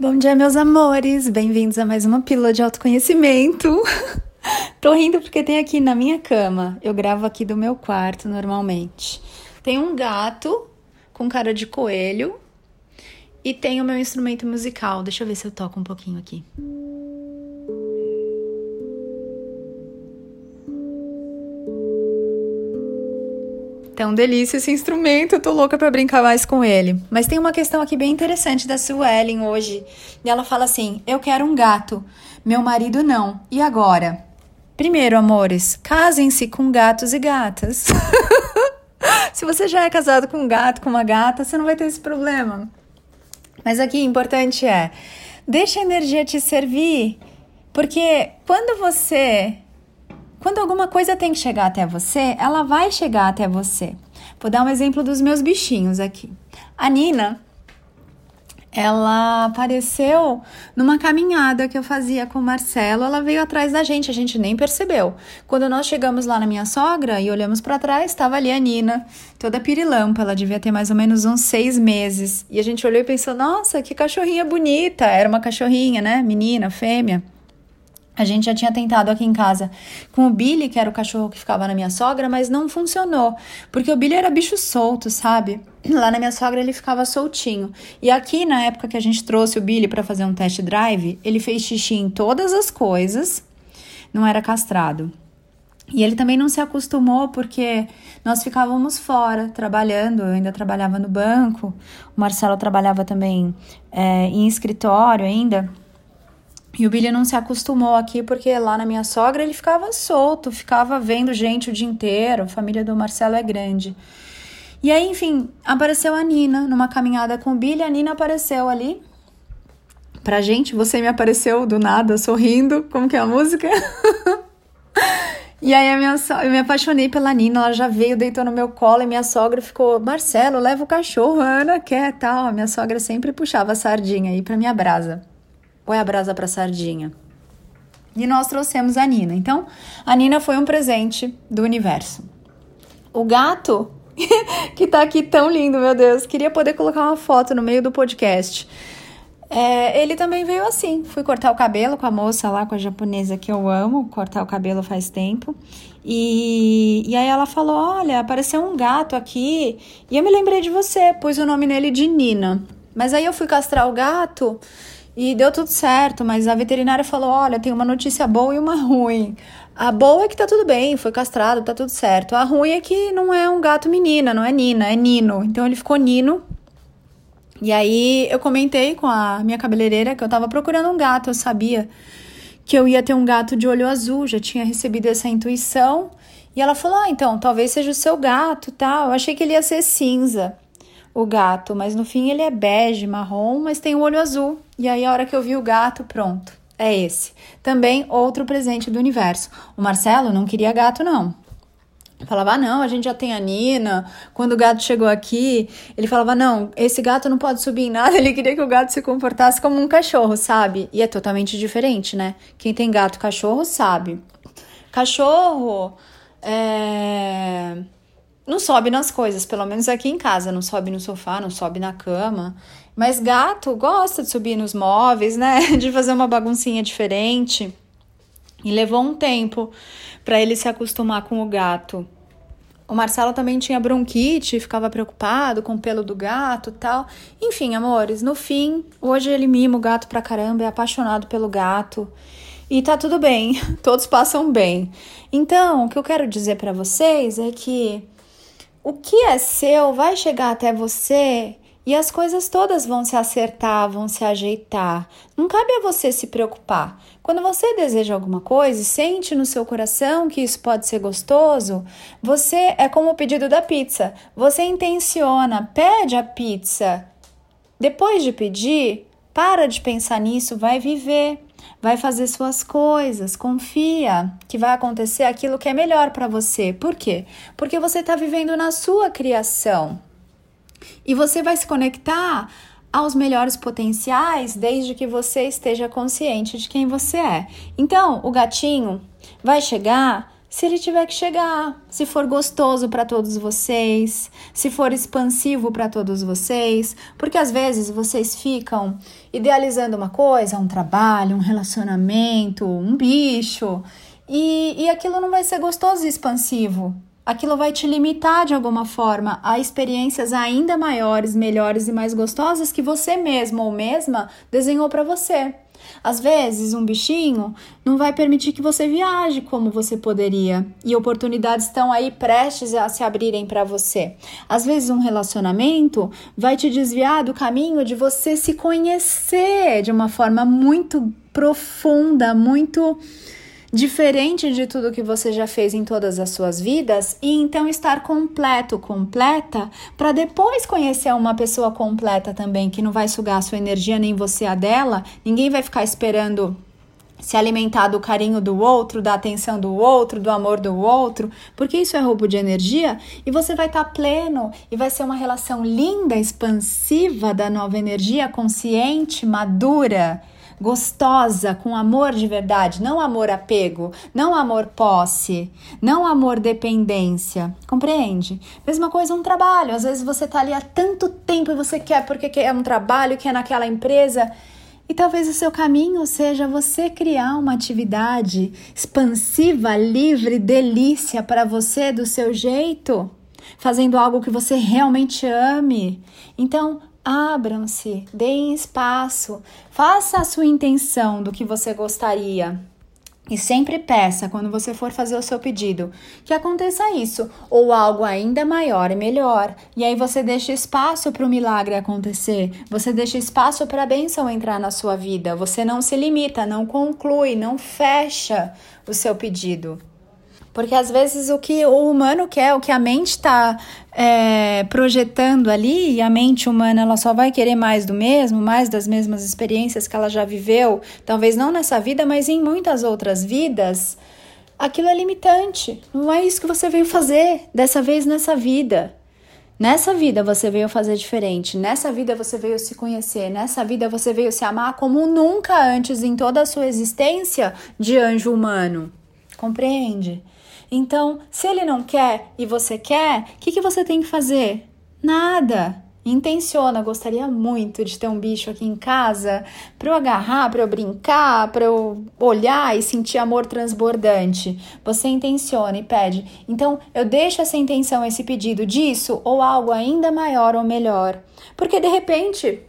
Bom dia, meus amores! Bem-vindos a mais uma pílula de autoconhecimento. Tô rindo porque tem aqui na minha cama, eu gravo aqui do meu quarto normalmente. Tem um gato com cara de coelho e tem o meu instrumento musical. Deixa eu ver se eu toco um pouquinho aqui. Então, delícia esse instrumento, eu tô louca para brincar mais com ele. Mas tem uma questão aqui bem interessante da Suelen hoje. E ela fala assim: Eu quero um gato, meu marido não. E agora? Primeiro, amores, casem-se com gatos e gatas. Se você já é casado com um gato, com uma gata, você não vai ter esse problema. Mas aqui o importante é: deixa a energia te servir, porque quando você quando alguma coisa tem que chegar até você, ela vai chegar até você. Vou dar um exemplo dos meus bichinhos aqui. A Nina, ela apareceu numa caminhada que eu fazia com o Marcelo. Ela veio atrás da gente, a gente nem percebeu. Quando nós chegamos lá na minha sogra e olhamos para trás, estava ali a Nina, toda pirilampa. Ela devia ter mais ou menos uns seis meses. E a gente olhou e pensou: nossa, que cachorrinha bonita! Era uma cachorrinha, né? Menina, fêmea. A gente já tinha tentado aqui em casa com o Billy, que era o cachorro que ficava na minha sogra, mas não funcionou, porque o Billy era bicho solto, sabe? Lá na minha sogra ele ficava soltinho. E aqui, na época que a gente trouxe o Billy para fazer um test drive, ele fez xixi em todas as coisas, não era castrado. E ele também não se acostumou porque nós ficávamos fora trabalhando. Eu ainda trabalhava no banco, o Marcelo trabalhava também é, em escritório ainda. E o Billy não se acostumou aqui porque lá na minha sogra ele ficava solto, ficava vendo gente o dia inteiro. A família do Marcelo é grande. E aí, enfim, apareceu a Nina numa caminhada com o Billy. A Nina apareceu ali pra gente. Você me apareceu do nada, sorrindo. Como que é a música? e aí, minha so... eu me apaixonei pela Nina. Ela já veio, deitou no meu colo. E minha sogra ficou: Marcelo, leva o cachorro. A Ana quer tal. A minha sogra sempre puxava a sardinha aí pra minha brasa põe a brasa para sardinha. E nós trouxemos a Nina. Então, a Nina foi um presente do universo. O gato, que tá aqui tão lindo, meu Deus, queria poder colocar uma foto no meio do podcast. É, ele também veio assim. Fui cortar o cabelo com a moça lá, com a japonesa que eu amo, cortar o cabelo faz tempo. E, e aí ela falou: Olha, apareceu um gato aqui. E eu me lembrei de você, pus o nome nele de Nina. Mas aí eu fui castrar o gato e deu tudo certo, mas a veterinária falou: olha, tem uma notícia boa e uma ruim. A boa é que tá tudo bem, foi castrado, tá tudo certo. A ruim é que não é um gato menina, não é Nina, é Nino. Então ele ficou Nino. E aí eu comentei com a minha cabeleireira que eu tava procurando um gato, eu sabia que eu ia ter um gato de olho azul, já tinha recebido essa intuição. E ela falou: ah, então, talvez seja o seu gato, tal. Eu achei que ele ia ser cinza o gato, mas no fim ele é bege, marrom, mas tem o olho azul. E aí a hora que eu vi o gato, pronto, é esse. Também outro presente do universo. O Marcelo não queria gato não. Falava, ah, não, a gente já tem a Nina. Quando o gato chegou aqui, ele falava, não, esse gato não pode subir em nada. Ele queria que o gato se comportasse como um cachorro, sabe? E é totalmente diferente, né? Quem tem gato cachorro sabe. Cachorro é não sobe nas coisas, pelo menos aqui em casa, não sobe no sofá, não sobe na cama. Mas gato gosta de subir nos móveis, né? De fazer uma baguncinha diferente. E levou um tempo para ele se acostumar com o gato. O Marcelo também tinha bronquite, ficava preocupado com o pelo do gato tal. Enfim, amores, no fim, hoje ele mima o gato pra caramba, é apaixonado pelo gato. E tá tudo bem, todos passam bem. Então, o que eu quero dizer para vocês é que o que é seu vai chegar até você e as coisas todas vão se acertar, vão se ajeitar. Não cabe a você se preocupar. Quando você deseja alguma coisa e sente no seu coração que isso pode ser gostoso, você é como o pedido da pizza. Você intenciona, pede a pizza. Depois de pedir, para de pensar nisso, vai viver vai fazer suas coisas, confia que vai acontecer aquilo que é melhor para você. Por quê? Porque você está vivendo na sua criação e você vai se conectar aos melhores potenciais desde que você esteja consciente de quem você é. Então, o gatinho vai chegar se ele tiver que chegar, se for gostoso para todos vocês, se for expansivo para todos vocês, porque às vezes vocês ficam idealizando uma coisa, um trabalho, um relacionamento, um bicho, e, e aquilo não vai ser gostoso e expansivo. Aquilo vai te limitar de alguma forma a experiências ainda maiores, melhores e mais gostosas que você mesmo ou mesma desenhou para você. Às vezes, um bichinho não vai permitir que você viaje como você poderia, e oportunidades estão aí prestes a se abrirem para você. Às vezes, um relacionamento vai te desviar do caminho de você se conhecer de uma forma muito profunda, muito diferente de tudo que você já fez em todas as suas vidas e então estar completo, completa, para depois conhecer uma pessoa completa também, que não vai sugar a sua energia nem você a dela. Ninguém vai ficar esperando se alimentar do carinho do outro, da atenção do outro, do amor do outro, porque isso é roubo de energia e você vai estar tá pleno e vai ser uma relação linda, expansiva da nova energia, consciente, madura gostosa, com amor de verdade, não amor apego, não amor posse, não amor dependência. Compreende? Mesma coisa um trabalho. Às vezes você tá ali há tanto tempo e você quer porque quer um trabalho, quer naquela empresa. E talvez o seu caminho seja você criar uma atividade expansiva, livre, delícia para você do seu jeito, fazendo algo que você realmente ame. Então, Abram-se, deem espaço, faça a sua intenção do que você gostaria. E sempre peça, quando você for fazer o seu pedido, que aconteça isso, ou algo ainda maior e melhor. E aí você deixa espaço para o milagre acontecer, você deixa espaço para a bênção entrar na sua vida. Você não se limita, não conclui, não fecha o seu pedido. Porque às vezes o que o humano quer, o que a mente está é, projetando ali, e a mente humana ela só vai querer mais do mesmo, mais das mesmas experiências que ela já viveu, talvez não nessa vida, mas em muitas outras vidas, aquilo é limitante. Não é isso que você veio fazer dessa vez nessa vida. Nessa vida você veio fazer diferente, nessa vida você veio se conhecer, nessa vida você veio se amar como nunca antes em toda a sua existência de anjo humano. Compreende? Então, se ele não quer e você quer, o que, que você tem que fazer? Nada. Intenciona, gostaria muito de ter um bicho aqui em casa para eu agarrar, para eu brincar, para eu olhar e sentir amor transbordante. Você intenciona e pede. Então, eu deixo essa intenção, esse pedido disso ou algo ainda maior ou melhor. Porque de repente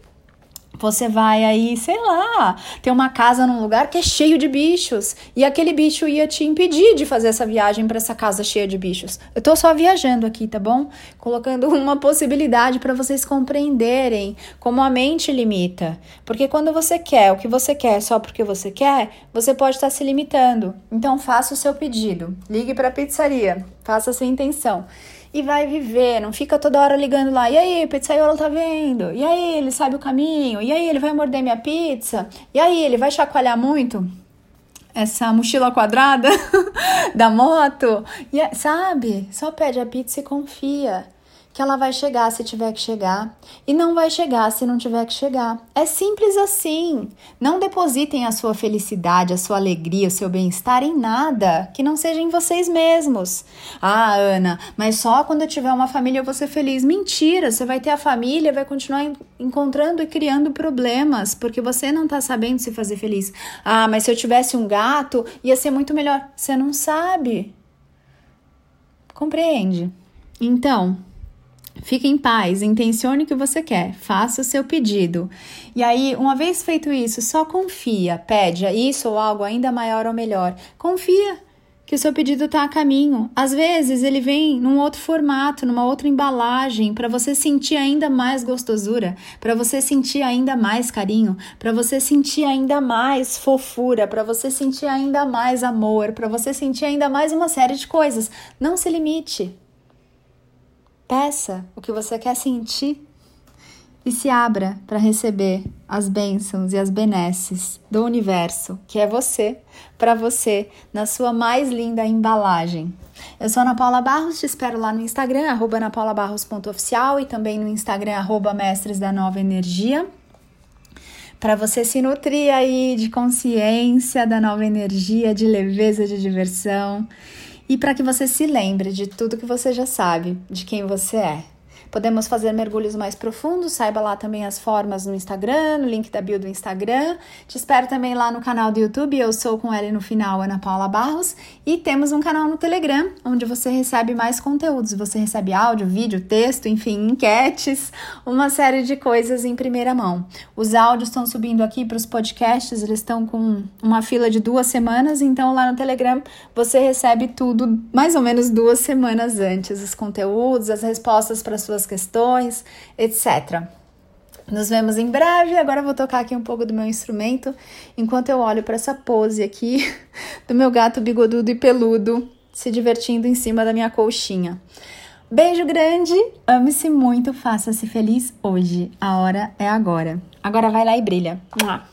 você vai aí, sei lá, ter uma casa num lugar que é cheio de bichos e aquele bicho ia te impedir de fazer essa viagem para essa casa cheia de bichos. Eu tô só viajando aqui, tá bom? Colocando uma possibilidade para vocês compreenderem como a mente limita. Porque quando você quer o que você quer só porque você quer, você pode estar se limitando. Então faça o seu pedido. Ligue para a pizzaria, faça a sua intenção e vai viver, não fica toda hora ligando lá. E aí, pizzaiolo tá vendo? E aí, ele sabe o caminho? E aí, ele vai morder minha pizza? E aí, ele vai chacoalhar muito? Essa mochila quadrada da moto? E, sabe? Só pede a pizza e confia que ela vai chegar se tiver que chegar e não vai chegar se não tiver que chegar. É simples assim. Não depositem a sua felicidade, a sua alegria, o seu bem-estar em nada que não seja em vocês mesmos. Ah, Ana, mas só quando eu tiver uma família eu vou ser feliz. Mentira, você vai ter a família, vai continuar encontrando e criando problemas porque você não tá sabendo se fazer feliz. Ah, mas se eu tivesse um gato ia ser muito melhor. Você não sabe. Compreende? Então, Fique em paz, intencione o que você quer, faça o seu pedido. E aí, uma vez feito isso, só confia, pede isso ou algo ainda maior ou melhor. Confia que o seu pedido está a caminho. Às vezes ele vem num outro formato, numa outra embalagem, para você sentir ainda mais gostosura, para você sentir ainda mais carinho, para você sentir ainda mais fofura, para você sentir ainda mais amor, para você sentir ainda mais uma série de coisas. Não se limite. Peça o que você quer sentir e se abra para receber as bênçãos e as benesses do universo, que é você, para você, na sua mais linda embalagem. Eu sou Ana Paula Barros, te espero lá no Instagram, arroba anapaulabarros.oficial e também no Instagram, arroba mestres da nova energia para você se nutrir aí de consciência da nova energia, de leveza, de diversão e para que você se lembre de tudo que você já sabe, de quem você é. Podemos fazer mergulhos mais profundos, saiba lá também as formas no Instagram, no link da bio do Instagram. Te espero também lá no canal do YouTube, eu sou com ela no final, Ana Paula Barros. E temos um canal no Telegram, onde você recebe mais conteúdos. Você recebe áudio, vídeo, texto, enfim, enquetes, uma série de coisas em primeira mão. Os áudios estão subindo aqui para os podcasts, eles estão com uma fila de duas semanas, então lá no Telegram você recebe tudo mais ou menos duas semanas antes, os conteúdos, as respostas para suas suas questões, etc. Nos vemos em breve. Agora vou tocar aqui um pouco do meu instrumento enquanto eu olho para essa pose aqui do meu gato bigodudo e peludo se divertindo em cima da minha colchinha. Beijo grande, ame-se muito, faça-se feliz hoje. A hora é agora. Agora vai lá e brilha. Mua.